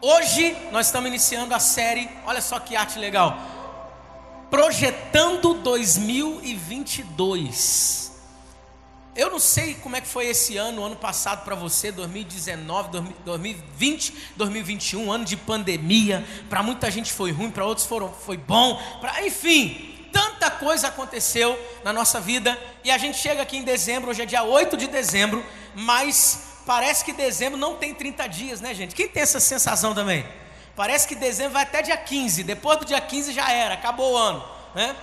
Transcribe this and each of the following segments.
Hoje nós estamos iniciando a série, olha só que arte legal. Projetando 2022. Eu não sei como é que foi esse ano, ano passado para você, 2019, 2020, 2021, ano de pandemia. Para muita gente foi ruim, para outros foram, foi bom. Pra, enfim, tanta coisa aconteceu na nossa vida. E a gente chega aqui em dezembro, hoje é dia 8 de dezembro, mas Parece que dezembro não tem 30 dias, né, gente? Quem tem essa sensação também? Parece que dezembro vai até dia 15. Depois do dia 15 já era, acabou o ano, né?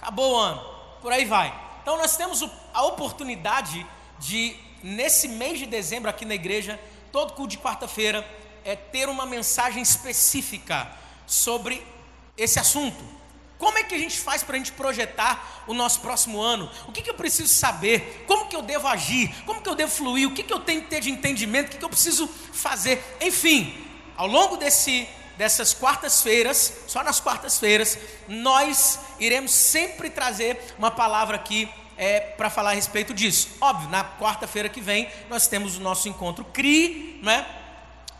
Acabou o ano. Por aí vai. Então nós temos a oportunidade de nesse mês de dezembro aqui na igreja, todo culto de quarta-feira, é ter uma mensagem específica sobre esse assunto. Como é que a gente faz para a gente projetar o nosso próximo ano? O que, que, eu preciso saber? Como que eu devo agir? Como que eu devo fluir? O que, que eu tenho que ter de entendimento? O que, que eu preciso fazer? Enfim, ao longo desse, dessas quartas-feiras, só nas quartas-feiras, nós iremos sempre trazer uma palavra aqui é, para falar a respeito disso. Óbvio, na quarta-feira que vem nós temos o nosso encontro CRI, né?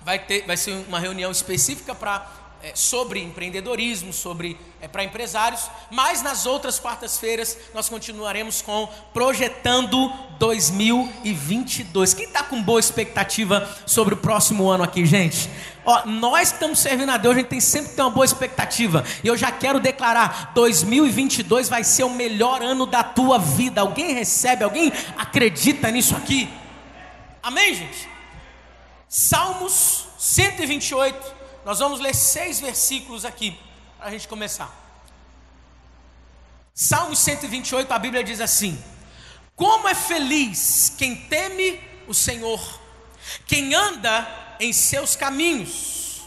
Vai, ter, vai ser uma reunião específica para é, sobre empreendedorismo, sobre é, para empresários, mas nas outras quartas-feiras nós continuaremos com projetando 2022. Quem está com boa expectativa sobre o próximo ano aqui, gente? Ó, nós que estamos servindo a Deus, a gente tem sempre que ter uma boa expectativa. E eu já quero declarar: 2022 vai ser o melhor ano da tua vida. Alguém recebe? Alguém acredita nisso aqui? Amém, gente? Salmos 128 nós vamos ler seis versículos aqui para a gente começar. Salmo 128, a Bíblia diz assim: Como é feliz quem teme o Senhor, quem anda em seus caminhos.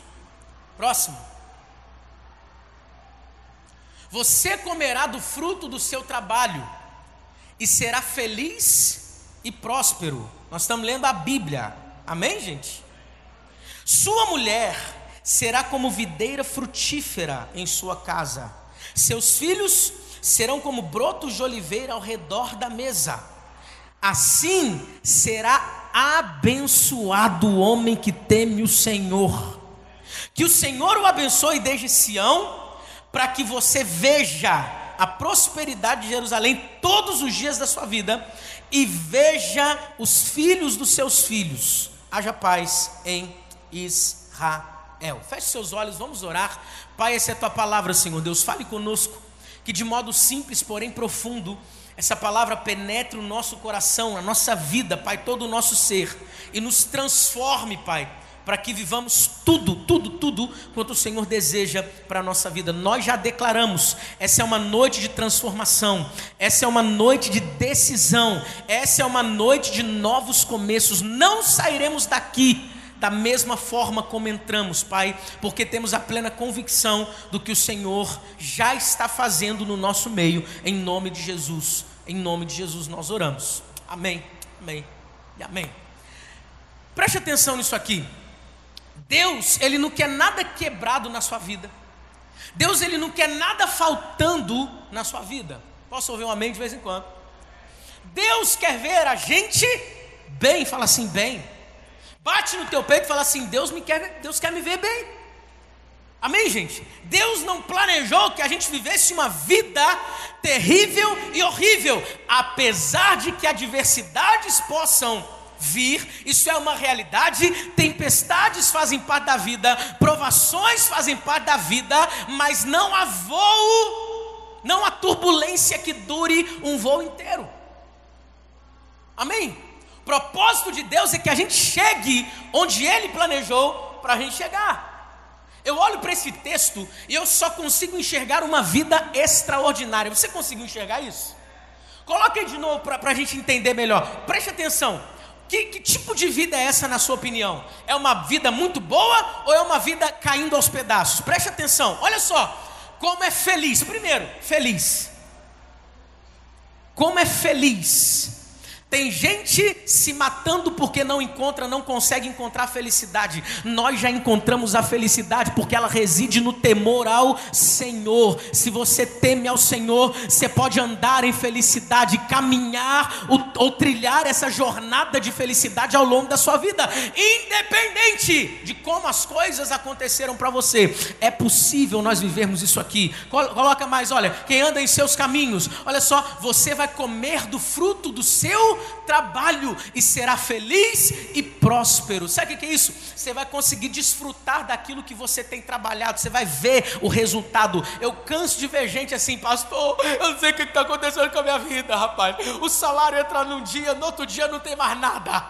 Próximo. Você comerá do fruto do seu trabalho e será feliz e próspero. Nós estamos lendo a Bíblia. Amém, gente? Sua mulher será como videira frutífera em sua casa. Seus filhos serão como brotos de oliveira ao redor da mesa. Assim será abençoado o homem que teme o Senhor. Que o Senhor o abençoe desde Sião, para que você veja a prosperidade de Jerusalém todos os dias da sua vida e veja os filhos dos seus filhos. Haja paz em Israel. El. Feche seus olhos, vamos orar. Pai, essa é a tua palavra, Senhor Deus. Fale conosco, que de modo simples, porém profundo, essa palavra penetre o nosso coração, a nossa vida, Pai, todo o nosso ser, e nos transforme, Pai, para que vivamos tudo, tudo, tudo quanto o Senhor deseja para a nossa vida. Nós já declaramos, essa é uma noite de transformação, essa é uma noite de decisão, essa é uma noite de novos começos. Não sairemos daqui da mesma forma como entramos, Pai, porque temos a plena convicção do que o Senhor já está fazendo no nosso meio, em nome de Jesus. Em nome de Jesus nós oramos. Amém, amém e amém. Preste atenção nisso aqui. Deus, Ele não quer nada quebrado na sua vida. Deus, Ele não quer nada faltando na sua vida. Posso ouvir um amém de vez em quando? Deus quer ver a gente bem, fala assim, bem. Bate no teu peito e fala assim: Deus me quer, Deus quer me ver bem. Amém, gente? Deus não planejou que a gente vivesse uma vida terrível e horrível, apesar de que adversidades possam vir, isso é uma realidade. Tempestades fazem parte da vida, provações fazem parte da vida, mas não há voo, não há turbulência que dure um voo inteiro. Amém? Propósito de Deus é que a gente chegue onde Ele planejou para a gente chegar. Eu olho para esse texto e eu só consigo enxergar uma vida extraordinária. Você conseguiu enxergar isso? Coloque aí de novo para a gente entender melhor. Preste atenção. Que, que, tipo de vida é essa, na sua opinião? É uma vida muito boa ou é uma vida caindo aos pedaços? Preste atenção. Olha só. Como é feliz. Primeiro, feliz. Como é feliz Tem gente se matando porque não encontra, não consegue encontrar felicidade. Nós já encontramos a felicidade porque ela reside no temor ao Senhor. Se você teme ao Senhor, você pode andar em felicidade, caminhar ou, ou trilhar essa jornada de felicidade ao longo da sua vida, independente de como as coisas aconteceram para você. É possível nós vivermos isso aqui. Coloca mais, olha, quem anda em seus caminhos, olha só, você vai comer do fruto do seu trabalho e será feliz e próspero. Sabe o que é isso? Você vai conseguir desfrutar daquilo que você tem trabalhado, você vai ver o resultado. Eu canso de ver gente assim, pastor, eu não sei o que está acontecendo com a minha vida, rapaz. O salário entra num dia, no outro dia não tem mais nada.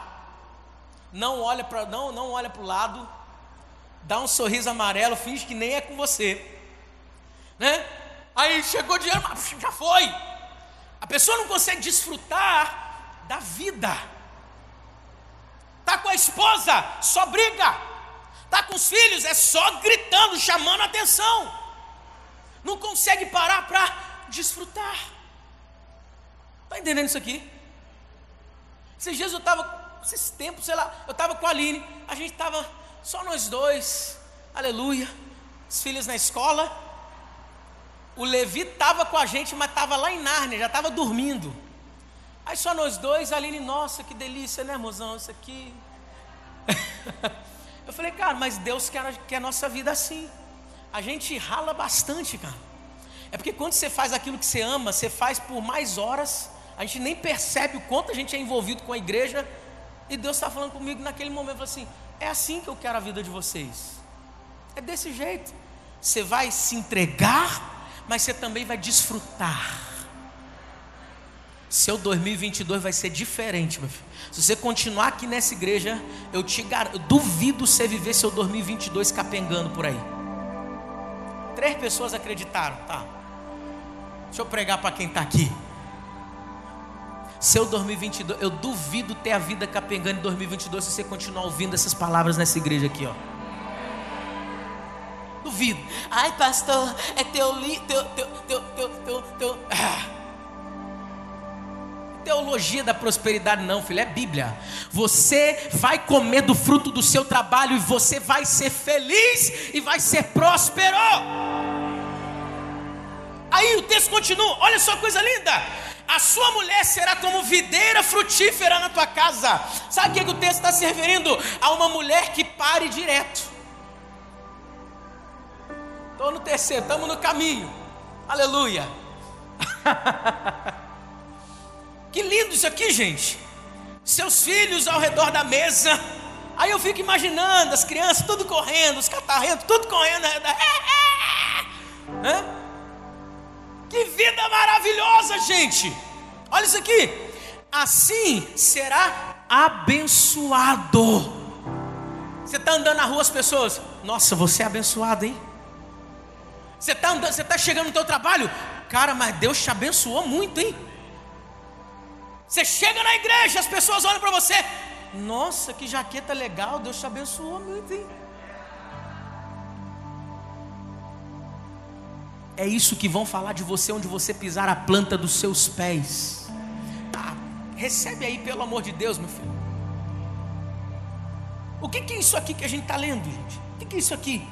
Não olha para não, não olha para o lado, dá um sorriso amarelo, finge que nem é com você. Né? Aí chegou dinheiro, mas já foi. A pessoa não consegue desfrutar da vida. Tá com a esposa, só briga. Tá com os filhos, é só gritando, chamando atenção. Não consegue parar para desfrutar. Tá entendendo isso aqui? Esses dias eu estava, esses tempos, sei lá, eu estava com a Aline, a gente estava só nós dois, aleluia, os filhos na escola. O Levi estava com a gente, mas estava lá em Nárnia, já estava dormindo. Aí só nós dois, a Aline, nossa, que delícia, né, mozão, isso aqui. eu falei, cara, mas Deus quer, quer a nossa vida assim. A gente rala bastante, cara. É porque quando você faz aquilo que você ama, você faz por mais horas, a gente nem percebe o quanto a gente é envolvido com a igreja. E Deus está falando comigo naquele momento, assim, é assim que eu quero a vida de vocês. É desse jeito. Você vai se entregar, mas você também vai desfrutar. Seu 2022 vai ser diferente, meu filho. Se você continuar aqui nessa igreja, eu te garanto, eu duvido você viver seu 2022 capengando por aí. Três pessoas acreditaram, tá? Deixa eu pregar para quem está aqui. Seu 2022, eu duvido ter a vida capengando em 2022 se você continuar ouvindo essas palavras nessa igreja aqui, ó. Duvido. Ai, pastor, é teu, teu, teu, teu, teu, teu, teu. Ah teologia da prosperidade, não, filho, é Bíblia. Você vai comer do fruto do seu trabalho e você vai ser feliz e vai ser próspero. Aí o texto continua, olha só coisa linda. A sua mulher será como videira frutífera na tua casa. Sabe o que, é que o texto está se referindo? A uma mulher que pare direto. Estou no terceiro, estamos no caminho. Aleluia. Que lindo isso aqui, gente. Seus filhos ao redor da mesa. Aí eu fico imaginando as crianças tudo correndo, os catarrentos tudo correndo. Hã? Que vida maravilhosa, gente. Olha isso aqui. Assim será abençoado. Você está andando na rua, as pessoas, nossa, você é abençoado, hein? Você está andando, você está chegando no teu trabalho, cara, mas Deus te abençoou muito, hein? Você chega na igreja, as pessoas olham para você. Nossa, que jaqueta legal, Deus te abençoou muito, hein? É isso que vão falar de você onde você pisar a planta dos seus pés. Tá, recebe aí, pelo amor de Deus, meu filho. O que, que é isso aqui que a gente está lendo, gente? O que, que é isso aqui?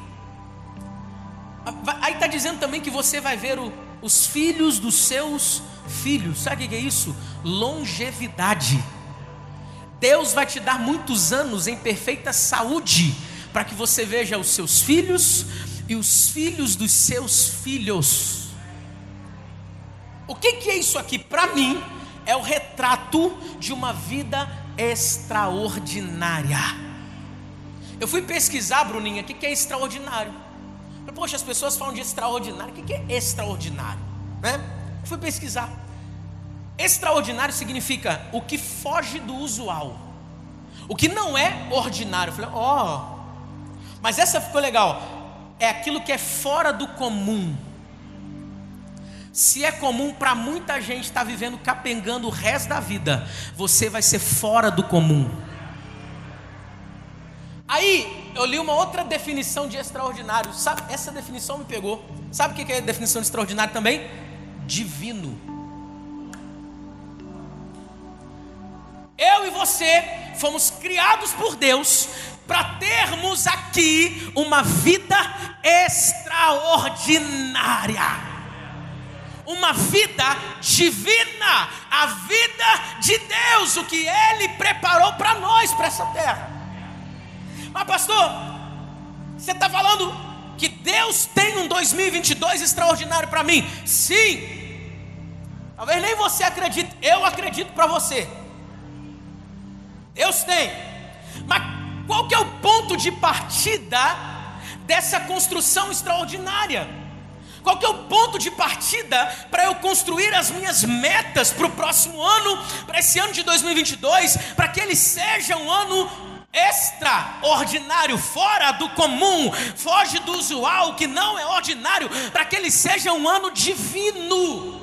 Aí está dizendo também que você vai ver o, os filhos dos seus filhos. Sabe o que é isso? Longevidade. Deus vai te dar muitos anos em perfeita saúde, para que você veja os seus filhos e os filhos dos seus filhos. O que, que é isso aqui? Para mim, é o retrato de uma vida extraordinária. Eu fui pesquisar, Bruninha, o que, que é extraordinário. Poxa, as pessoas falam de extraordinário. O que é extraordinário? Né? Fui pesquisar. Extraordinário significa o que foge do usual. O que não é ordinário. Eu falei, ó. Oh. Mas essa ficou legal. É aquilo que é fora do comum. Se é comum para muita gente estar tá vivendo capengando o resto da vida, você vai ser fora do comum. Aí eu li uma outra definição de extraordinário. Sabe, essa definição me pegou. Sabe o que é definição de extraordinário também? Divino. você fomos criados por Deus para termos aqui uma vida extraordinária. Uma vida divina, a vida de Deus, o que Ele preparou para nós, para essa terra. Mas, pastor, você está falando que Deus tem um 2022 extraordinário para mim? Sim, Talvez nem você acredite, eu acredito para você. Deus tem. Mas qual que é o ponto de partida dessa construção extraordinária? Qual que é o ponto de partida para eu construir as minhas metas para o próximo ano, para esse ano de 2022, para que ele seja um ano extraordinário, fora do comum, foge do usual, que não é ordinário, para que ele seja um ano divino.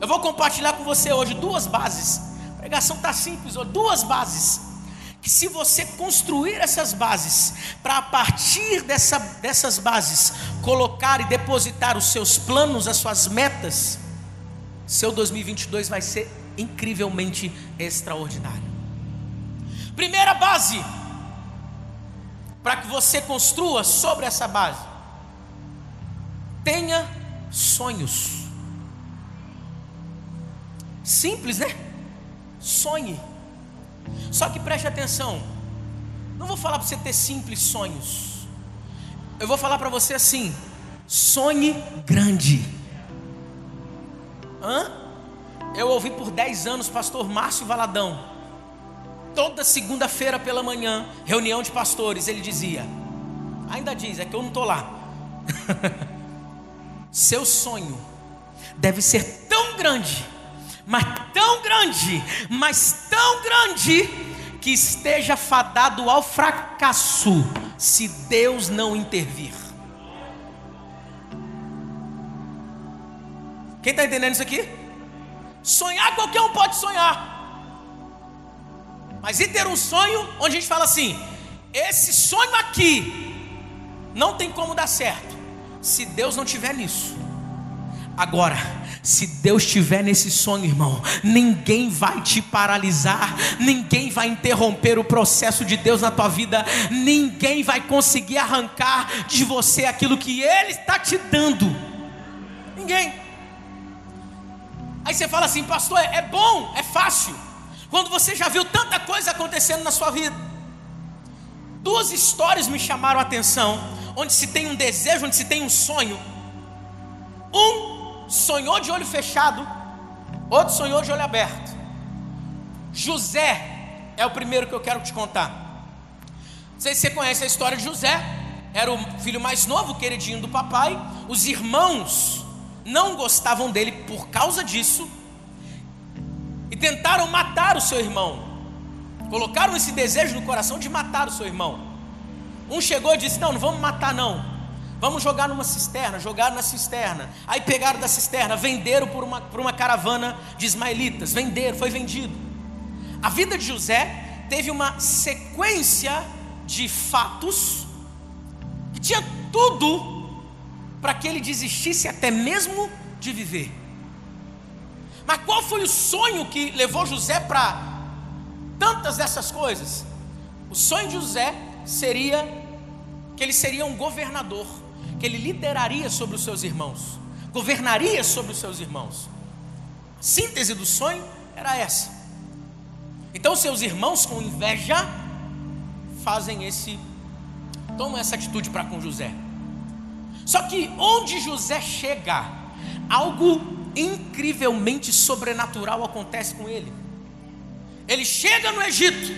Eu vou compartilhar com você hoje duas bases. A pregação está simples, duas bases. Que se você construir essas bases, para a partir dessa, dessas bases, colocar e depositar os seus planos, as suas metas, seu 2022 vai ser incrivelmente extraordinário. Primeira base, para que você construa sobre essa base, tenha sonhos. Simples, né? Sonhe. Só que preste atenção. Não vou falar para você ter simples sonhos. Eu vou falar para você assim: sonhe grande. Hã? Eu ouvi por 10 anos pastor Márcio Valadão. Toda segunda-feira pela manhã, reunião de pastores, ele dizia: Ainda diz, é que eu não estou lá. Seu sonho deve ser tão grande mas tão grande, mas tão grande, que esteja fadado ao fracasso, se Deus não intervir. Quem está entendendo isso aqui? Sonhar qualquer um pode sonhar. Mas e ter um sonho onde a gente fala assim: esse sonho aqui não tem como dar certo, se Deus não tiver nisso. Agora, se Deus estiver nesse sonho, irmão, ninguém vai te paralisar, ninguém vai interromper o processo de Deus na tua vida, ninguém vai conseguir arrancar de você aquilo que Ele está te dando. Ninguém. Aí você fala assim, pastor, é bom, é fácil, quando você já viu tanta coisa acontecendo na sua vida. Duas histórias me chamaram a atenção, onde se tem um desejo, onde se tem um sonho. Um sonhou de olho fechado, outro sonhou de olho aberto. José é o primeiro que eu quero te contar. Não sei se você conhece a história de José. Era o filho mais novo, queridinho do papai. Os irmãos não gostavam dele por causa disso e tentaram matar o seu irmão. Colocaram esse desejo no coração de matar o seu irmão. Um chegou e disse: Não, não vamos matar, não. Vamos jogar numa cisterna, jogaram na cisterna. Aí pegaram da cisterna, venderam por uma, por uma caravana de ismaelitas. Venderam, foi vendido. A vida de José teve uma sequência de fatos que tinha tudo para que ele desistisse até mesmo de viver. Mas qual foi o sonho que levou José para tantas dessas coisas? O sonho de José seria que ele seria um governador que ele lideraria sobre os seus irmãos, governaria sobre os seus irmãos. A síntese do sonho era essa. Então seus irmãos com inveja fazem esse tomam essa atitude para com José. Só que onde José chega, algo incrivelmente sobrenatural acontece com ele. Ele chega no Egito.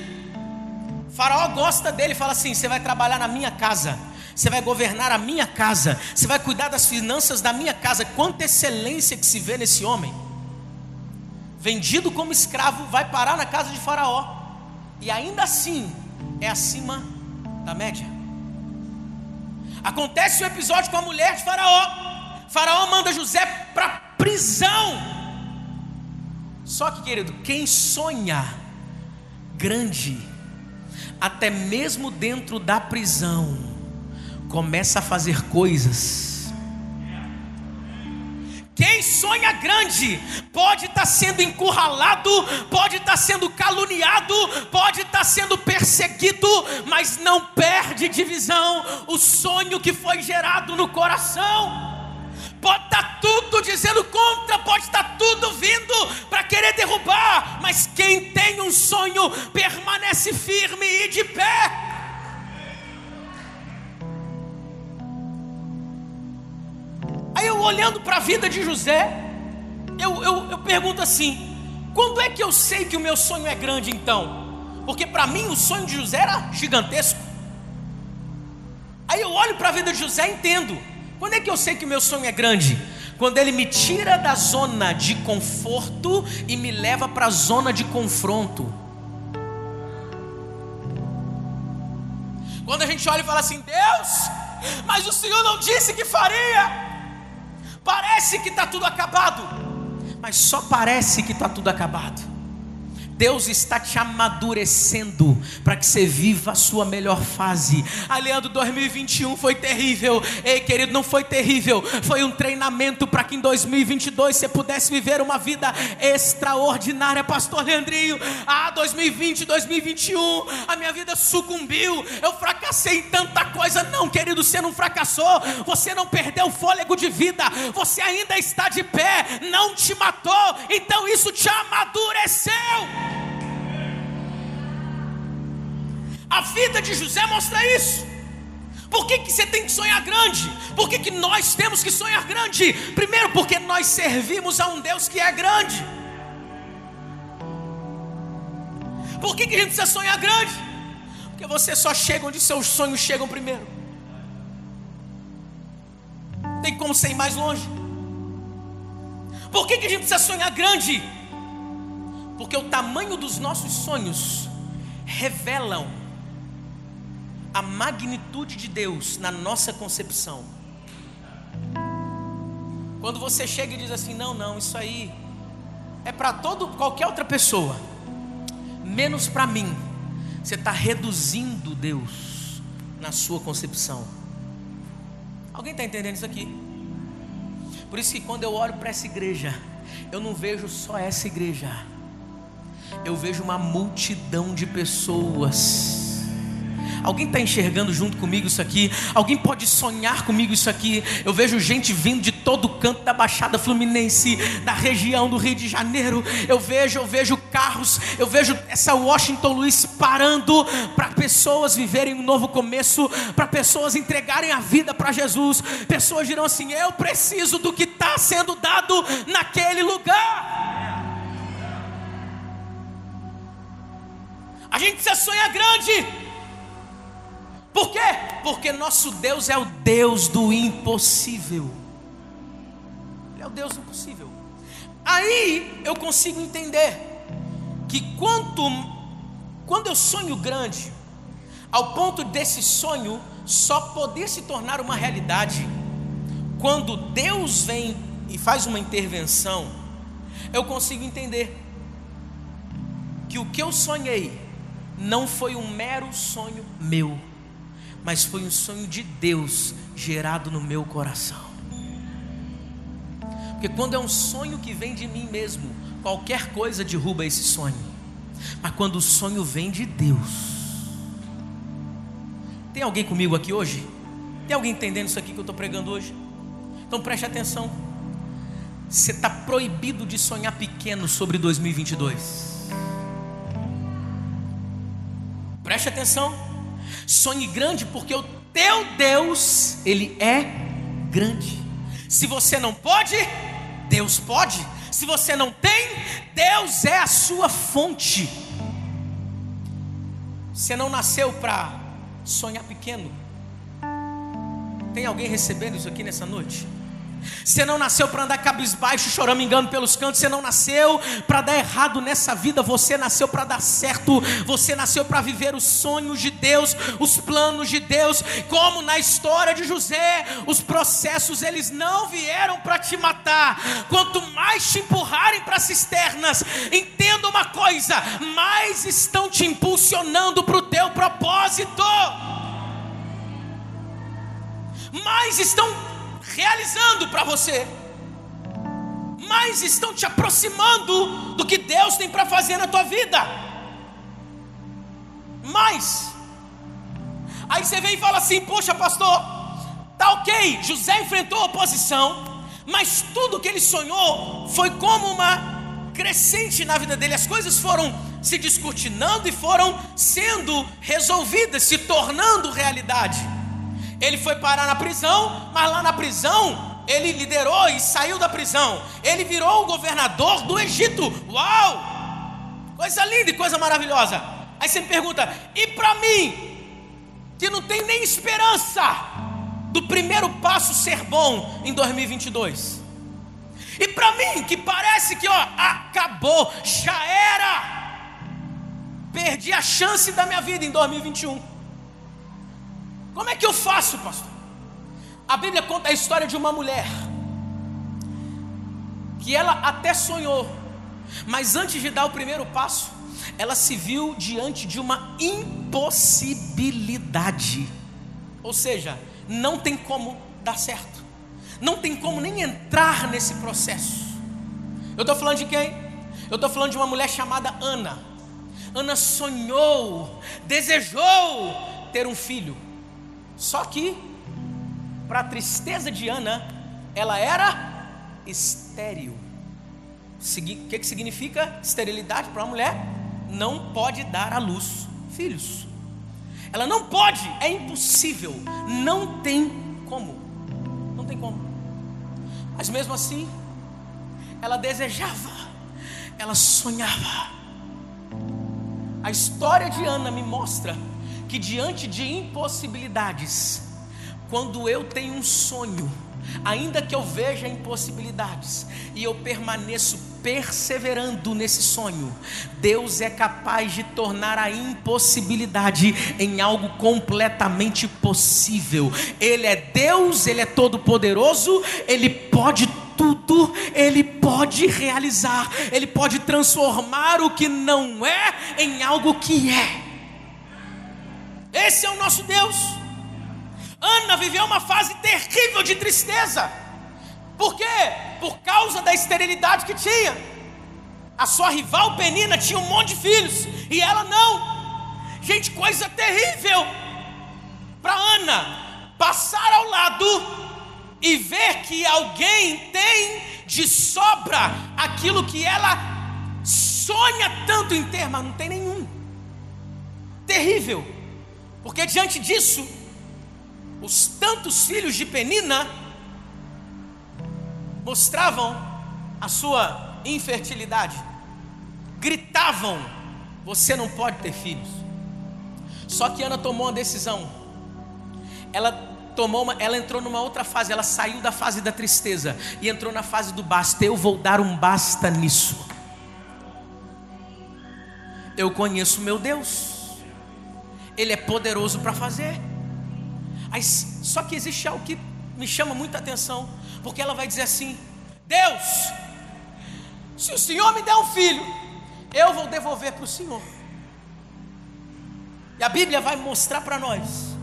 Faraó gosta dele e fala assim: "Você vai trabalhar na minha casa" você vai governar a minha casa, você vai cuidar das finanças da minha casa. Quanta excelência que se vê nesse homem. Vendido como escravo, vai parar na casa de Faraó, e ainda assim é acima da média. Acontece o um episódio com a mulher de Faraó. Faraó manda José para prisão. Só que, querido, quem sonha grande, até mesmo dentro da prisão, começa a fazer coisas. Quem sonha grande pode estar tá sendo encurralado, pode estar tá sendo caluniado, pode estar tá sendo perseguido, mas não perde de visão o sonho que foi gerado no coração. Pode estar tá tudo dizendo contra, pode estar tá tudo vindo para querer derrubar, mas quem tem um sonho permanece firme e de pé. Aí eu olhando para a vida de José, eu, eu, eu pergunto assim: quando é que eu sei que o meu sonho é grande então? Porque para mim o sonho de José era gigantesco. Aí eu olho para a vida de José e entendo. Quando é que eu sei que o meu sonho é grande? Quando ele me tira da zona de conforto e me leva para a zona de confronto. Quando a gente olha e fala assim: Deus, mas o Senhor não disse que faria. Parece que está tudo acabado, mas só parece que está tudo acabado. Deus está te amadurecendo para que você viva a sua melhor fase. Aliando 2021 foi terrível. Ei, querido, não foi terrível. Foi um treinamento para que em 2022 você pudesse viver uma vida extraordinária, Pastor Leandrinho. Ah, 2020, 2021, a minha vida sucumbiu. Eu fracassei em tanta coisa. Não, querido, você não fracassou. Você não perdeu o fôlego de vida. Você ainda está de pé. Não te matou. Então isso te amadureceu. A vida de José mostra isso. Por que, que você tem que sonhar grande? Por que, que nós temos que sonhar grande? Primeiro, porque nós servimos a um Deus que é grande. Por que, que a gente precisa sonhar grande? Porque você só chega onde seus sonhos chegam primeiro. Tem como ser mais longe. Por que, que a gente precisa sonhar grande? Porque o tamanho dos nossos sonhos revelam a magnitude de Deus na nossa concepção. Quando você chega e diz assim: não, não, isso aí é para todo qualquer outra pessoa, menos para mim. Você está reduzindo Deus na sua concepção. Alguém está entendendo isso aqui? Por isso que quando eu olho para essa igreja, eu não vejo só essa igreja, eu vejo uma multidão de pessoas Alguém está enxergando junto comigo isso aqui? Alguém pode sonhar comigo isso aqui? Eu vejo gente vindo de todo canto da Baixada Fluminense, da região do Rio de Janeiro. Eu vejo, eu vejo carros, eu vejo essa Washington Luiz parando para pessoas viverem um novo começo, para pessoas entregarem a vida para Jesus. Pessoas dirão assim: Eu preciso do que está sendo dado naquele lugar. A gente precisa sonhar grande. Por quê? Porque nosso Deus é o Deus do impossível. Ele é o Deus do impossível. Aí eu consigo entender que quanto quando eu sonho grande, ao ponto desse sonho só poder se tornar uma realidade quando Deus vem e faz uma intervenção, eu consigo entender que o que eu sonhei não foi um mero sonho meu mas foi um sonho de Deus gerado no meu coração. Porque quando é um sonho que vem de mim mesmo, qualquer coisa derruba esse sonho. Mas quando o sonho vem de Deus, tem alguém comigo aqui hoje? Tem alguém entendendo isso aqui que eu estou pregando hoje? Então preste atenção. Você está proibido de sonhar pequeno sobre 2022. Preste atenção. Sonhe grande, porque o teu Deus, Ele é grande. Se você não pode, Deus pode. Se você não tem, Deus é a sua fonte. Você não nasceu para sonhar pequeno. Tem alguém recebendo isso aqui nessa noite? Você não nasceu para andar cabisbaixo, choramingando pelos cantos. Você não nasceu para dar errado nessa vida. Você nasceu para dar certo. Você nasceu para viver os sonhos de Deus, os planos de Deus. Como na história de José, os processos eles não vieram para te matar. Quanto mais te empurrarem para cisternas, entenda uma coisa: mais estão te impulsionando para o teu propósito. Mais estão realizando para você. mais estão te aproximando do que Deus tem para fazer na tua vida. Mais. Aí você vem e fala assim: Poxa, pastor, tá ok, José enfrentou oposição, mas tudo que ele sonhou foi como uma crescente na vida dele, as coisas foram se descortinando e foram sendo resolvidas, se tornando realidade. Ele foi parar na prisão, mas lá na prisão ele liderou e saiu da prisão. Ele virou o governador do Egito. Uau! Coisa linda e coisa maravilhosa. Aí você me pergunta: e para mim, que não tem nem esperança do primeiro passo ser bom em 2022? E para mim, que parece que ó, acabou, já era, perdi a chance da minha vida em 2021. Como é que eu faço, pastor? A Bíblia conta a história de uma mulher que ela até sonhou, mas antes de dar o primeiro passo, ela se viu diante de uma impossibilidade. Ou seja, não tem como dar certo não tem como nem entrar nesse processo. Eu estou falando de quem? Eu estou falando de uma mulher chamada Ana. Ana sonhou, desejou ter um filho. Só que, para a tristeza de Ana, ela era estéril. O que, que significa esterilidade para uma mulher? Não pode dar à luz filhos. Ela não pode, é impossível, não tem como. Não tem como. Mas mesmo assim, ela desejava, ela sonhava. A história de Ana me mostra que diante de impossibilidades, quando eu tenho um sonho, ainda que eu veja impossibilidades e eu permaneço perseverando nesse sonho, Deus é capaz de tornar a impossibilidade em algo completamente possível. Ele é Deus, ele é todo poderoso, ele pode tudo, ele pode realizar, ele pode transformar o que não é em algo que é. Esse é o nosso Deus. Ana viveu uma fase terrível de tristeza. Por quê? Por causa da esterilidade que tinha. A sua rival Penina tinha um monte de filhos e ela não. Gente, coisa terrível para Ana passar ao lado e ver que alguém tem de sobra aquilo que ela sonha tanto em ter, mas não tem nenhum. Terrível, porque diante disso, os tantos filhos de Penina mostravam a sua infertilidade, gritavam: Você não pode ter filhos. Só que Ana tomou uma decisão. Ela tomou uma, ela entrou numa outra fase, ela saiu da fase da tristeza e entrou na fase do basta. Eu vou dar um basta nisso. Eu conheço meu Deus. Ele é poderoso para fazer. Só que existe algo que me chama muita atenção, porque ela vai dizer assim: Deus, se o Senhor me der um filho, eu vou devolver para o Senhor. E a Bíblia vai mostrar para nós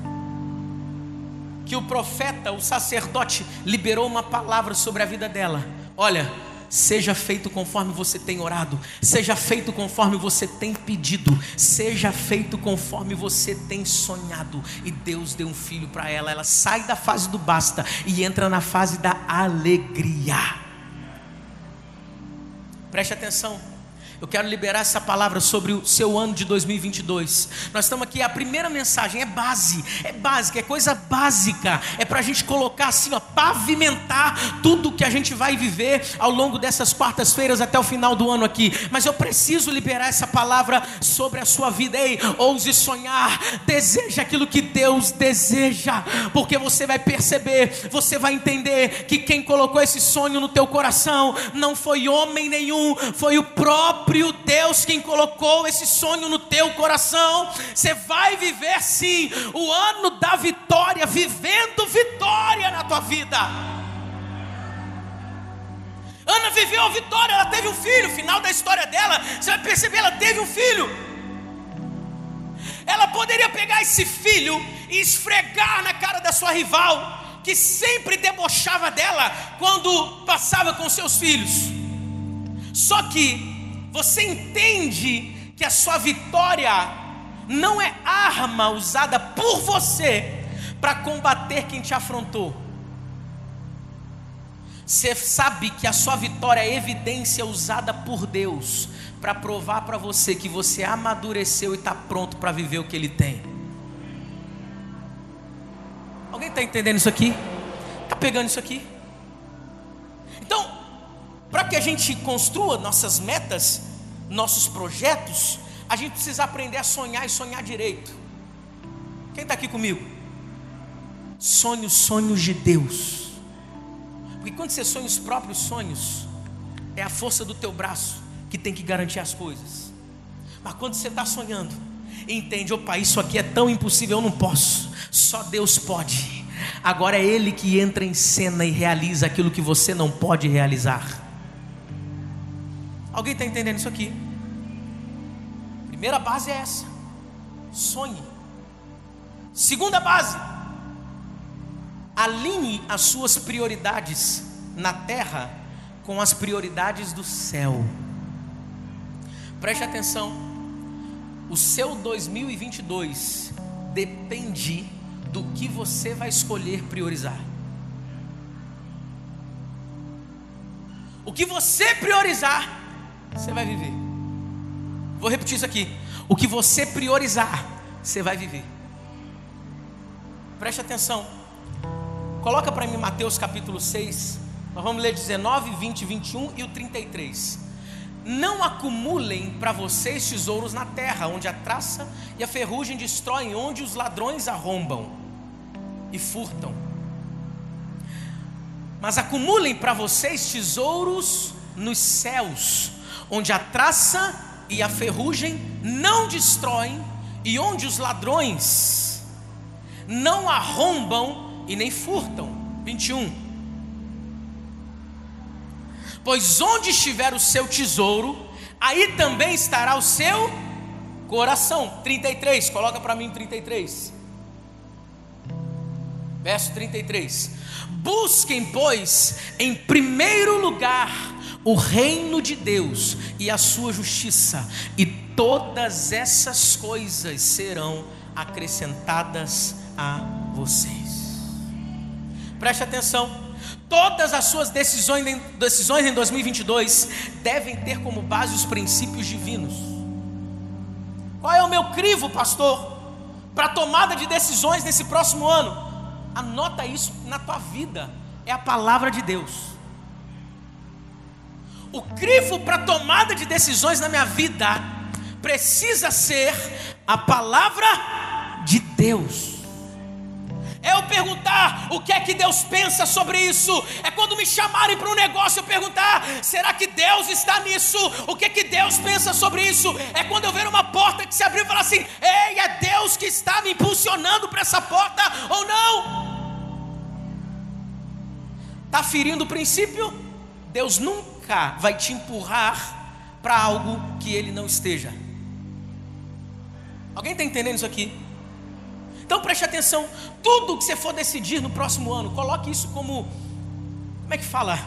que o profeta, o sacerdote, liberou uma palavra sobre a vida dela. Olha, Seja feito conforme você tem orado, seja feito conforme você tem pedido, seja feito conforme você tem sonhado. E Deus deu um filho para ela. Ela sai da fase do basta e entra na fase da alegria. Preste atenção. Eu quero liberar essa palavra sobre o seu ano de 2022. Nós estamos aqui, a primeira mensagem é base, é básica, é coisa básica, é para a gente colocar assim, ó, pavimentar tudo que a gente vai viver ao longo dessas quartas-feiras até o final do ano aqui. Mas eu preciso liberar essa palavra sobre a sua vida. Ei, ouse sonhar, deseja aquilo que Deus deseja, porque você vai perceber, você vai entender que quem colocou esse sonho no teu coração não foi homem nenhum, foi o próprio próprio Deus quem colocou esse sonho no teu coração. Você vai viver sim o ano da vitória, vivendo vitória na tua vida. Ana viveu a vitória, ela teve um filho. Final da história dela, você vai perceber, ela teve um filho. Ela poderia pegar esse filho e esfregar na cara da sua rival, que sempre debochava dela quando passava com seus filhos. Só que você entende que a sua vitória não é arma usada por você para combater quem te afrontou. Você sabe que a sua vitória é evidência usada por Deus para provar para você que você amadureceu e está pronto para viver o que Ele tem. Alguém está entendendo isso aqui? Está pegando isso aqui? Para que a gente construa nossas metas, nossos projetos, a gente precisa aprender a sonhar e sonhar direito. Quem está aqui comigo? Sonhe os sonhos de Deus. Porque quando você sonha os próprios sonhos, é a força do teu braço que tem que garantir as coisas. Mas quando você está sonhando, entende, opa, isso aqui é tão impossível, eu não posso. Só Deus pode. Agora é Ele que entra em cena e realiza aquilo que você não pode realizar. Alguém está entendendo isso aqui? Primeira base é essa: sonhe. Segunda base, alinhe as suas prioridades na terra com as prioridades do céu. Preste atenção. O seu 2022 depende do que você vai escolher priorizar. O que você priorizar, você vai viver. Vou repetir isso aqui. O que você priorizar, você vai viver. Preste atenção. Coloca para mim Mateus capítulo 6. Nós vamos ler 19, 20, 21 e o 33. Não acumulem para vocês tesouros na terra, onde a traça e a ferrugem destroem, onde os ladrões arrombam e furtam. Mas acumulem para vocês tesouros nos céus, onde a traça e a ferrugem não destroem, e onde os ladrões não arrombam e nem furtam. 21. Pois onde estiver o seu tesouro, aí também estará o seu coração. 33, coloca para mim 33. Verso 33. Busquem, pois, em primeiro lugar o reino de Deus e a sua justiça, e todas essas coisas serão acrescentadas a vocês. Preste atenção. Todas as suas decisões, decisões em 2022 devem ter como base os princípios divinos. Qual é o meu crivo, pastor, para tomada de decisões nesse próximo ano? Anota isso na tua vida, é a palavra de Deus. O crivo para tomada de decisões na minha vida precisa ser a palavra de Deus. É eu perguntar o que é que Deus pensa sobre isso. É quando me chamarem para um negócio eu perguntar: será que Deus está nisso? O que é que Deus pensa sobre isso? É quando eu ver uma porta que se abriu e falar assim: ei, é Deus que está me impulsionando para essa porta ou não? Está ferindo o princípio? Deus nunca vai te empurrar para algo que Ele não esteja. Alguém está entendendo isso aqui? Então preste atenção, tudo que você for decidir no próximo ano, coloque isso como como é que fala?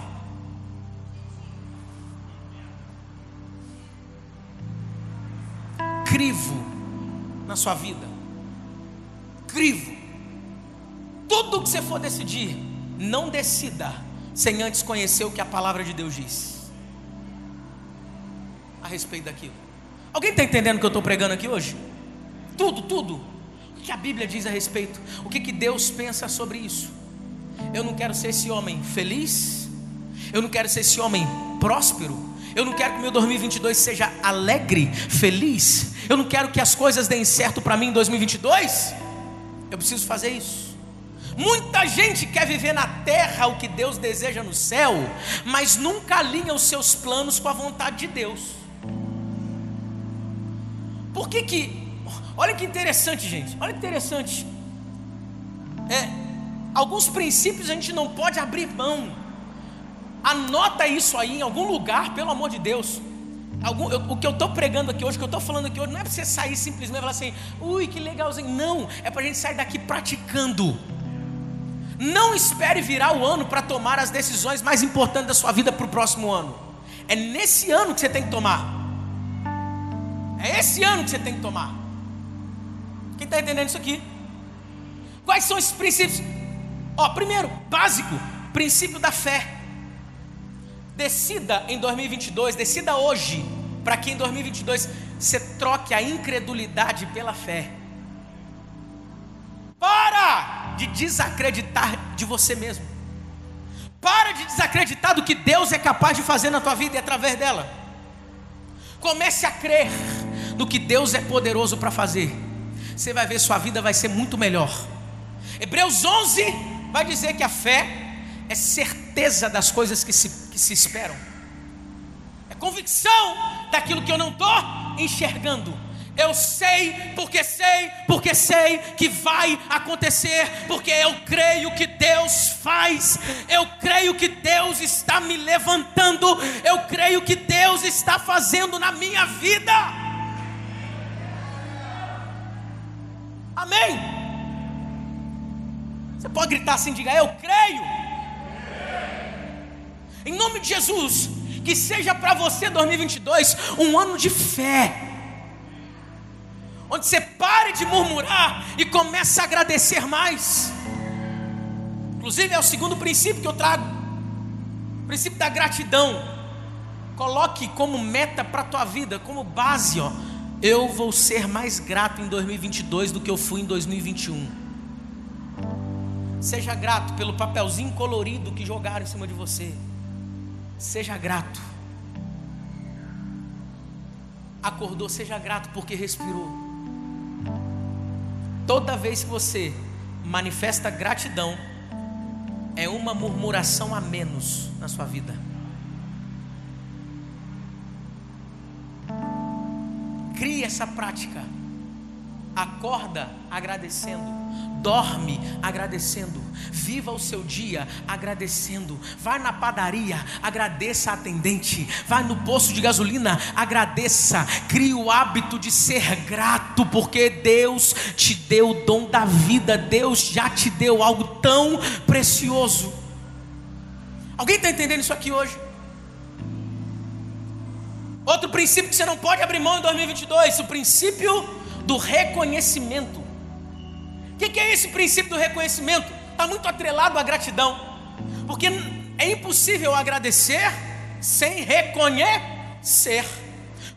Crivo na sua vida. Crivo. Tudo que você for decidir, não decida sem antes conhecer o que a palavra de Deus diz a respeito daquilo. Alguém está entendendo o que eu estou pregando aqui hoje? Tudo, tudo que a Bíblia diz a respeito? O que, que Deus pensa sobre isso? Eu não quero ser esse homem feliz, eu não quero ser esse homem próspero, eu não quero que meu 2022 seja alegre, feliz, eu não quero que as coisas deem certo para mim em 2022. Eu preciso fazer isso. Muita gente quer viver na terra o que Deus deseja no céu, mas nunca alinha os seus planos com a vontade de Deus. Por que, que Olha que interessante, gente. Olha que interessante. É, alguns princípios a gente não pode abrir mão. Anota isso aí em algum lugar, pelo amor de Deus. Algum, eu, o que eu estou pregando aqui hoje, o que eu estou falando aqui hoje, não é para você sair simplesmente e falar assim, ui, que legalzinho. Não, é para a gente sair daqui praticando. Não espere virar o ano para tomar as decisões mais importantes da sua vida para o próximo ano. É nesse ano que você tem que tomar. É esse ano que você tem que tomar. Quem está entendendo isso aqui? Quais são esses princípios? Ó, primeiro, básico, princípio da fé. Decida em 2022, decida hoje, para que em 2022 você troque a incredulidade pela fé. Para de desacreditar de você mesmo. Para de desacreditar do que Deus é capaz de fazer na tua vida e através dela. Comece a crer no que Deus é poderoso para fazer. Você vai ver sua vida vai ser muito melhor. Hebreus 11 vai dizer que a fé é certeza das coisas que se, que se esperam, é convicção daquilo que eu não estou enxergando. Eu sei, porque sei, porque sei que vai acontecer, porque eu creio que Deus faz, eu creio que Deus está me levantando, eu creio que Deus está fazendo na minha vida. Amém? Você pode gritar assim, diga eu creio. Em nome de Jesus, que seja para você 2022 um ano de fé onde você pare de murmurar e comece a agradecer mais. Inclusive é o segundo princípio que eu trago, o princípio da gratidão. Coloque como meta para a tua vida, como base, ó. Eu vou ser mais grato em 2022 do que eu fui em 2021. Seja grato pelo papelzinho colorido que jogaram em cima de você. Seja grato. Acordou, seja grato porque respirou. Toda vez que você manifesta gratidão, é uma murmuração a menos na sua vida. Crie essa prática. Acorda agradecendo. Dorme agradecendo, viva o seu dia agradecendo, vai na padaria, agradeça a atendente, vai no posto de gasolina, agradeça, crie o hábito de ser grato, porque Deus te deu o dom da vida, Deus já te deu algo tão precioso. Alguém está entendendo isso aqui hoje? Outro princípio que você não pode abrir mão em 2022, o princípio do reconhecimento. O que, que é esse princípio do reconhecimento? Está muito atrelado à gratidão, porque é impossível agradecer sem reconhecer.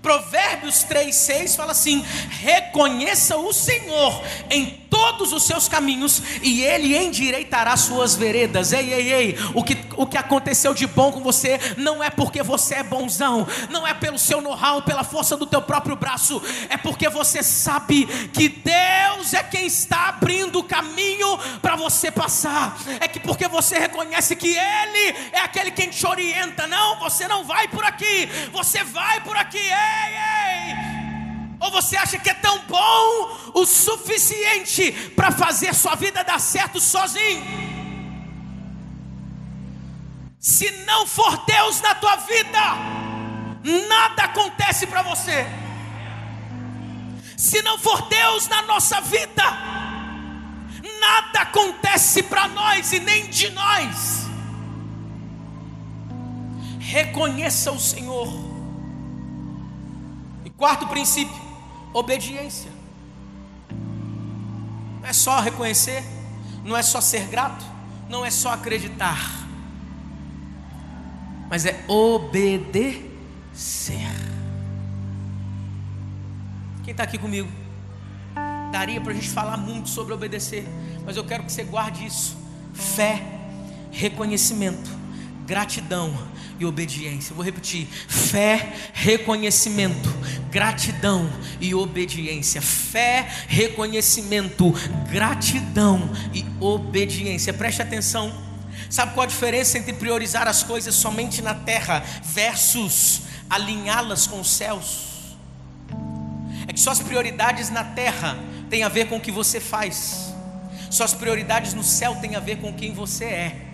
Provérbios 3,6 fala assim: reconheça o Senhor em todos os seus caminhos e Ele endireitará suas veredas. Ei, ei, ei, o que, o que aconteceu de bom com você não é porque você é bonzão, não é pelo seu know-how, pela força do teu próprio braço, é porque você sabe que Deus é quem está abrindo o caminho para você passar, é que porque você reconhece que Ele é aquele quem te orienta, não, você não vai por aqui, você vai por aqui, ei ei, ei. Ou você acha que é tão bom o suficiente para fazer sua vida dar certo sozinho? Se não for Deus na tua vida, nada acontece para você. Se não for Deus na nossa vida, nada acontece para nós e nem de nós. Reconheça o Senhor Quarto princípio: obediência. Não é só reconhecer, não é só ser grato, não é só acreditar, mas é obedecer. Quem está aqui comigo? Daria para a gente falar muito sobre obedecer, mas eu quero que você guarde isso: fé, reconhecimento, gratidão e obediência. Vou repetir: fé, reconhecimento, gratidão e obediência. Fé, reconhecimento, gratidão e obediência. Preste atenção. Sabe qual a diferença entre priorizar as coisas somente na terra versus alinhá-las com os céus? É que suas prioridades na terra têm a ver com o que você faz, suas prioridades no céu têm a ver com quem você é.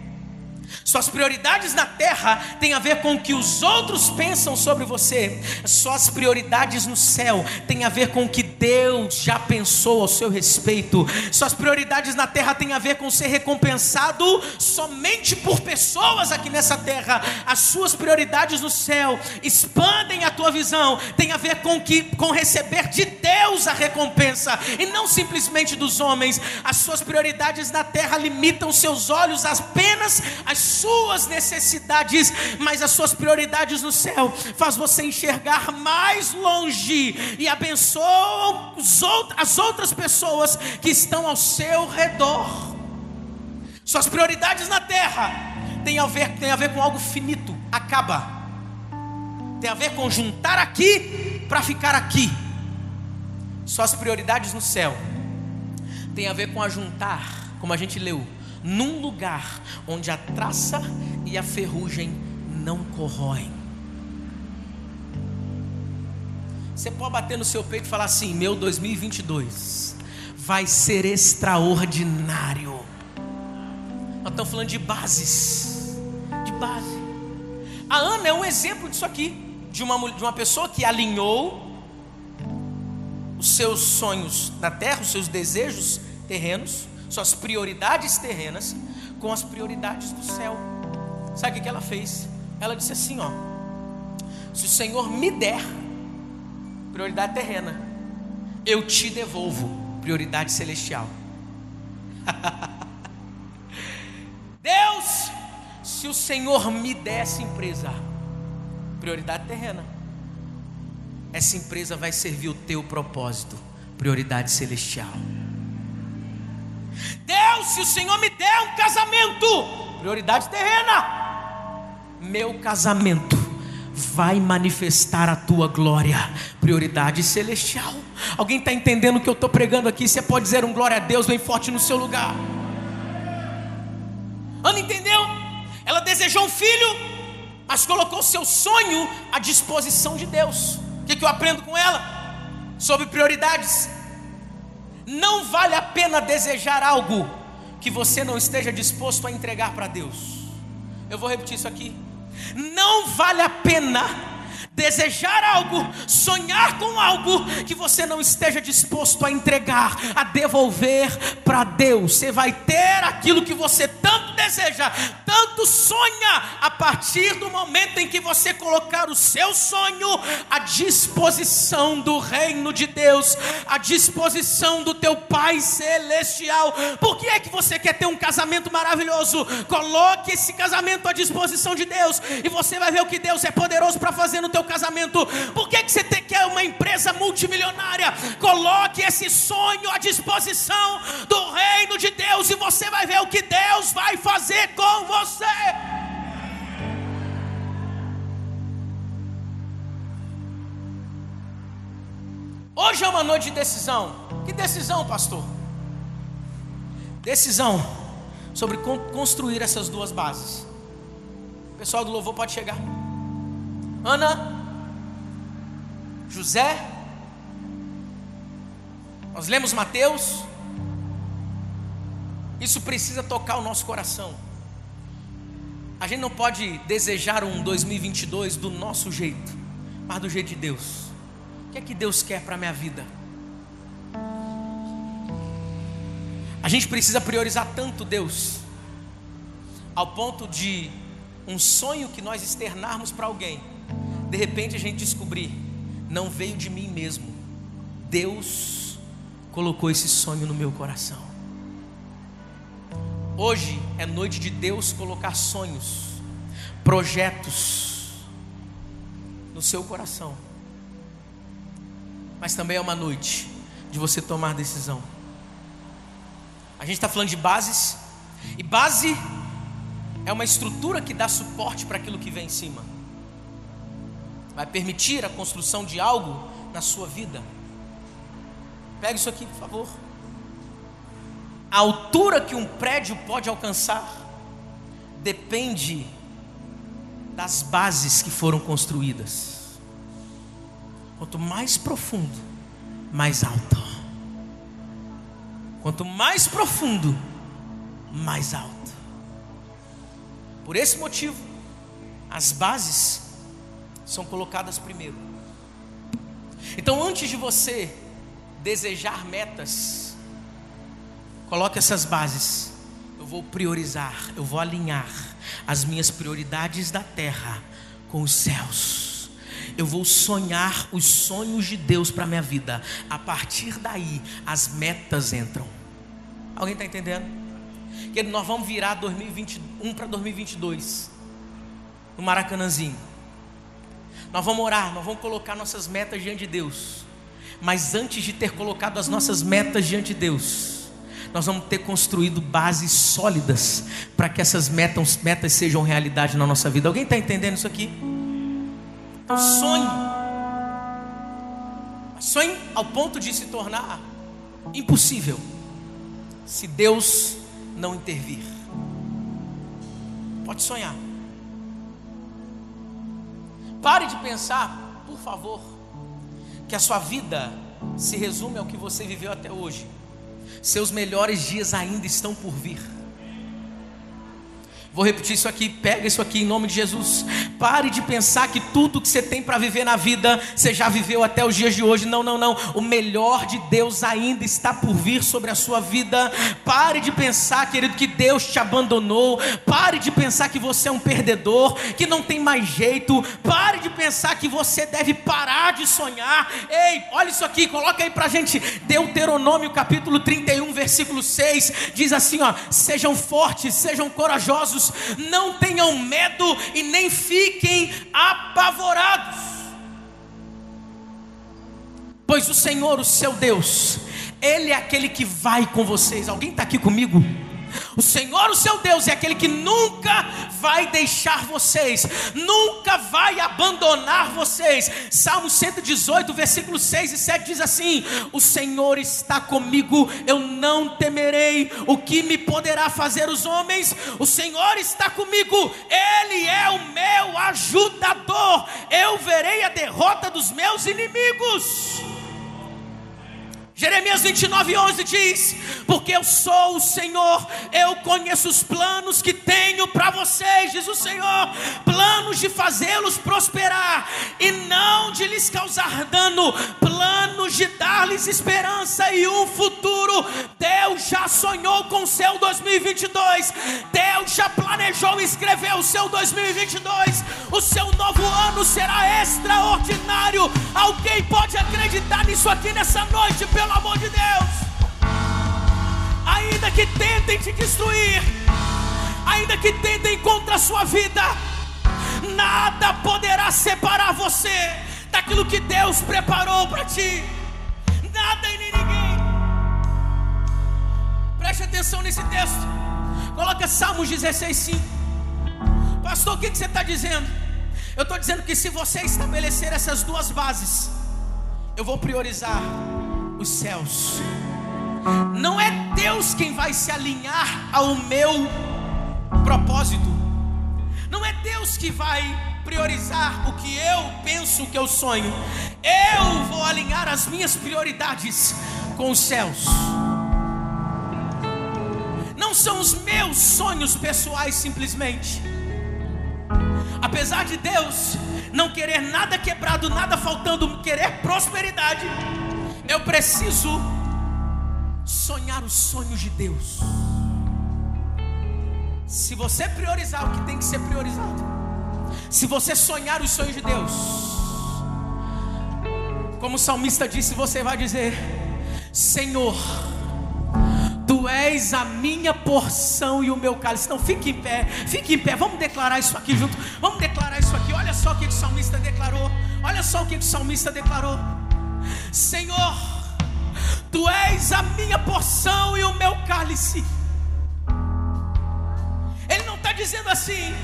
Suas prioridades na terra têm a ver com o que os outros pensam sobre você. Suas prioridades no céu têm a ver com o que Deus já pensou ao seu respeito. Suas prioridades na terra têm a ver com ser recompensado somente por pessoas aqui nessa terra. As suas prioridades no céu expandem a tua visão. Tem a ver com que com receber de Deus a recompensa e não simplesmente dos homens. As suas prioridades na terra limitam seus olhos apenas às suas necessidades, mas as suas prioridades no céu faz você enxergar mais longe e abençoa as outras pessoas que estão ao seu redor. Suas prioridades na terra tem a ver, tem a ver com algo finito, acaba. Tem a ver com juntar aqui para ficar aqui. Suas prioridades no céu tem a ver com ajuntar, como a gente leu, num lugar onde a traça e a ferrugem não corroem. Você pode bater no seu peito e falar assim: meu 2022 vai ser extraordinário. Nós estamos falando de bases, de base. A Ana é um exemplo disso aqui, de uma, de uma pessoa que alinhou os seus sonhos na terra, os seus desejos terrenos, suas prioridades terrenas com as prioridades do céu. Sabe o que ela fez? Ela disse assim: ó, se o Senhor me der prioridade terrena, eu te devolvo prioridade celestial. Deus, se o Senhor me der essa empresa, prioridade terrena, essa empresa vai servir o teu propósito, prioridade celestial. Deus, se o Senhor me der um casamento, prioridade terrena, meu casamento vai manifestar a tua glória, prioridade celestial. Alguém está entendendo o que eu estou pregando aqui? Você pode dizer um glória a Deus bem forte no seu lugar. Ana entendeu? Ela desejou um filho, mas colocou seu sonho à disposição de Deus. O que, que eu aprendo com ela? Sobre prioridades. Não vale a pena desejar algo que você não esteja disposto a entregar para Deus. Eu vou repetir isso aqui. Não vale a pena desejar algo, sonhar com algo que você não esteja disposto a entregar, a devolver para Deus. Você vai ter aquilo que você tanto deseja, tanto sonha, a partir do momento em que você colocar o seu sonho à disposição do reino de Deus, à disposição do teu Pai celestial. Por que é que você quer ter um casamento maravilhoso? Coloque esse casamento à disposição de Deus e você vai ver o que Deus é poderoso para fazer no teu casamento. Por que, que você quer uma empresa multimilionária? Coloque esse sonho à disposição do reino de Deus e você vai ver o que Deus vai fazer com você. Hoje é uma noite de decisão. Que decisão, pastor? Decisão sobre construir essas duas bases. O pessoal do louvor pode chegar. Ana, José, nós lemos Mateus, isso precisa tocar o nosso coração. A gente não pode desejar um 2022 do nosso jeito, mas do jeito de Deus. O que é que Deus quer para a minha vida? A gente precisa priorizar tanto Deus, ao ponto de um sonho que nós externarmos para alguém, de repente a gente descobrir não veio de mim mesmo. Deus colocou esse sonho no meu coração. Hoje é noite de Deus colocar sonhos, projetos no seu coração. Mas também é uma noite de você tomar decisão. A gente está falando de bases, e base é uma estrutura que dá suporte para aquilo que vem em cima vai permitir a construção de algo na sua vida. Pegue isso aqui, por favor. A altura que um prédio pode alcançar depende das bases que foram construídas. Quanto mais profundo, mais alto. Quanto mais profundo, mais alto. Por esse motivo, as bases são colocadas primeiro. Então, antes de você desejar metas, coloque essas bases. Eu vou priorizar, eu vou alinhar as minhas prioridades da terra com os céus. Eu vou sonhar os sonhos de Deus para minha vida. A partir daí, as metas entram. Alguém está entendendo? Que nós vamos virar 2021 para 2022 no Maracanãzinho. Nós vamos orar, nós vamos colocar nossas metas diante de Deus. Mas antes de ter colocado as nossas metas diante de Deus, nós vamos ter construído bases sólidas para que essas metas, metas sejam realidade na nossa vida. Alguém está entendendo isso aqui? Então, sonhe. Sonhe ao ponto de se tornar impossível se Deus não intervir. Pode sonhar. Pare de pensar, por favor, que a sua vida se resume ao que você viveu até hoje. Seus melhores dias ainda estão por vir. Vou repetir isso aqui, pega isso aqui em nome de Jesus. Pare de pensar que tudo que você tem para viver na vida, você já viveu até os dias de hoje. Não, não, não. O melhor de Deus ainda está por vir sobre a sua vida. Pare de pensar, querido, que Deus te abandonou. Pare de pensar que você é um perdedor, que não tem mais jeito. Pare de pensar que você deve parar de sonhar. Ei, olha isso aqui, coloca aí pra gente. Deuteronômio capítulo 31, versículo 6, diz assim, ó: "Sejam fortes, sejam corajosos não tenham medo e nem fiquem apavorados, pois o Senhor, o seu Deus, Ele é aquele que vai com vocês. Alguém está aqui comigo? O Senhor, o seu Deus, é aquele que nunca vai deixar vocês, nunca vai abandonar vocês. Salmo 118, versículos 6 e 7 diz assim: O Senhor está comigo, eu não temerei. O que me poderá fazer os homens? O Senhor está comigo, Ele é o meu ajudador. Eu verei a derrota dos meus inimigos. Jeremias 29, 11 diz: Porque eu sou o Senhor, eu conheço os planos que tenho para vocês, diz o Senhor, planos de fazê-los prosperar e não de lhes causar dano, planos de dar-lhes esperança e um futuro. Deus já sonhou com o seu 2022, Deus já planejou e escreveu o seu 2022. O seu novo ano será extraordinário. Alguém pode acreditar nisso aqui nessa noite, pelo pelo amor de Deus. Ainda que tentem te destruir, ainda que tentem contra a sua vida, nada poderá separar você daquilo que Deus preparou para ti. Nada e nem ninguém. Preste atenção nesse texto. Coloca Salmos 16, 5. Pastor, o que, que você está dizendo? Eu estou dizendo que se você estabelecer essas duas bases, eu vou priorizar os céus. Não é Deus quem vai se alinhar ao meu propósito. Não é Deus que vai priorizar o que eu penso que eu sonho. Eu vou alinhar as minhas prioridades com os céus. Não são os meus sonhos pessoais simplesmente. Apesar de Deus não querer nada quebrado, nada faltando, querer prosperidade, eu preciso sonhar os sonhos de Deus. Se você priorizar o que tem que ser priorizado, se você sonhar os sonhos de Deus, como o salmista disse, você vai dizer: Senhor, Tu és a minha porção e o meu cálice. Então fique em pé, fique em pé. Vamos declarar isso aqui junto. Vamos declarar isso aqui. Olha só o que o salmista declarou. Olha só o que o salmista declarou. Senhor, tu és a minha porção e o meu cálice. Ele não está dizendo assim,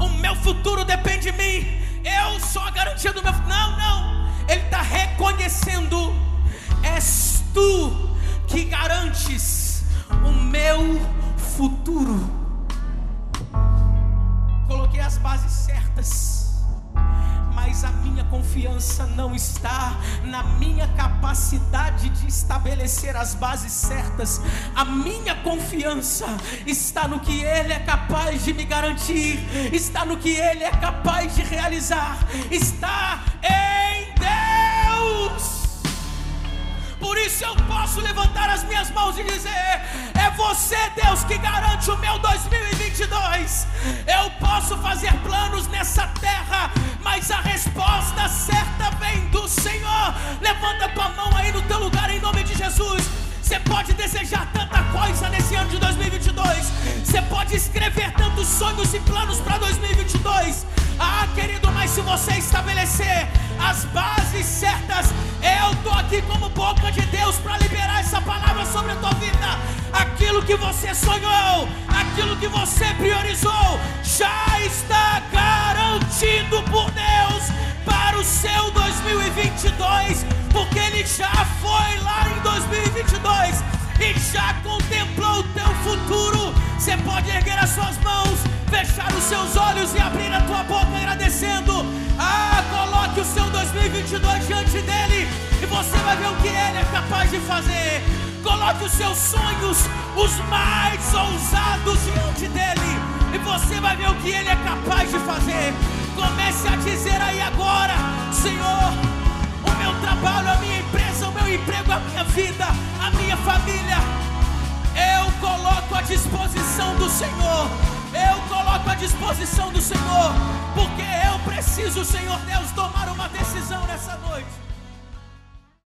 o meu futuro depende de mim, eu sou a garantia do meu Não, não. Ele está reconhecendo, és tu que garantes o meu futuro. Coloquei as bases certas mas a minha confiança não está na minha capacidade de estabelecer as bases certas. A minha confiança está no que Ele é capaz de me garantir, está no que Ele é capaz de realizar, está em Deus. Por isso eu posso levantar as minhas mãos e dizer: É você, Deus, que garante o meu 2022. Eu posso fazer planos nessa terra, mas a resposta certa vem do Senhor. Levanta tua mão aí no teu lugar em nome de Jesus. Você pode desejar tanta coisa nesse ano de 2022. Você pode escrever tantos sonhos e planos para 2022. Ah, querido, mas se você estabelecer as bases certas, eu estou aqui como boca de Deus para liberar essa palavra sobre a tua vida. Aquilo que você sonhou, aquilo que você priorizou, já está garantido por Deus para o seu 2022, porque Ele já foi lá em 2022 e já contemplou o teu futuro. Você pode erguer as suas mãos, fechar os seus olhos e abrir a tua boca agradecendo. Ah, coloque o seu 2022 diante dele e você vai ver o que ele é capaz de fazer. Coloque os seus sonhos, os mais ousados, diante dele e você vai ver o que ele é capaz de fazer. Comece a dizer aí agora, Senhor, o meu trabalho, a minha empresa, o meu emprego, a minha vida, a minha família, eu coloco à disposição do Senhor. Eu coloco à disposição do Senhor, porque eu preciso, Senhor Deus, tomar uma decisão nessa noite.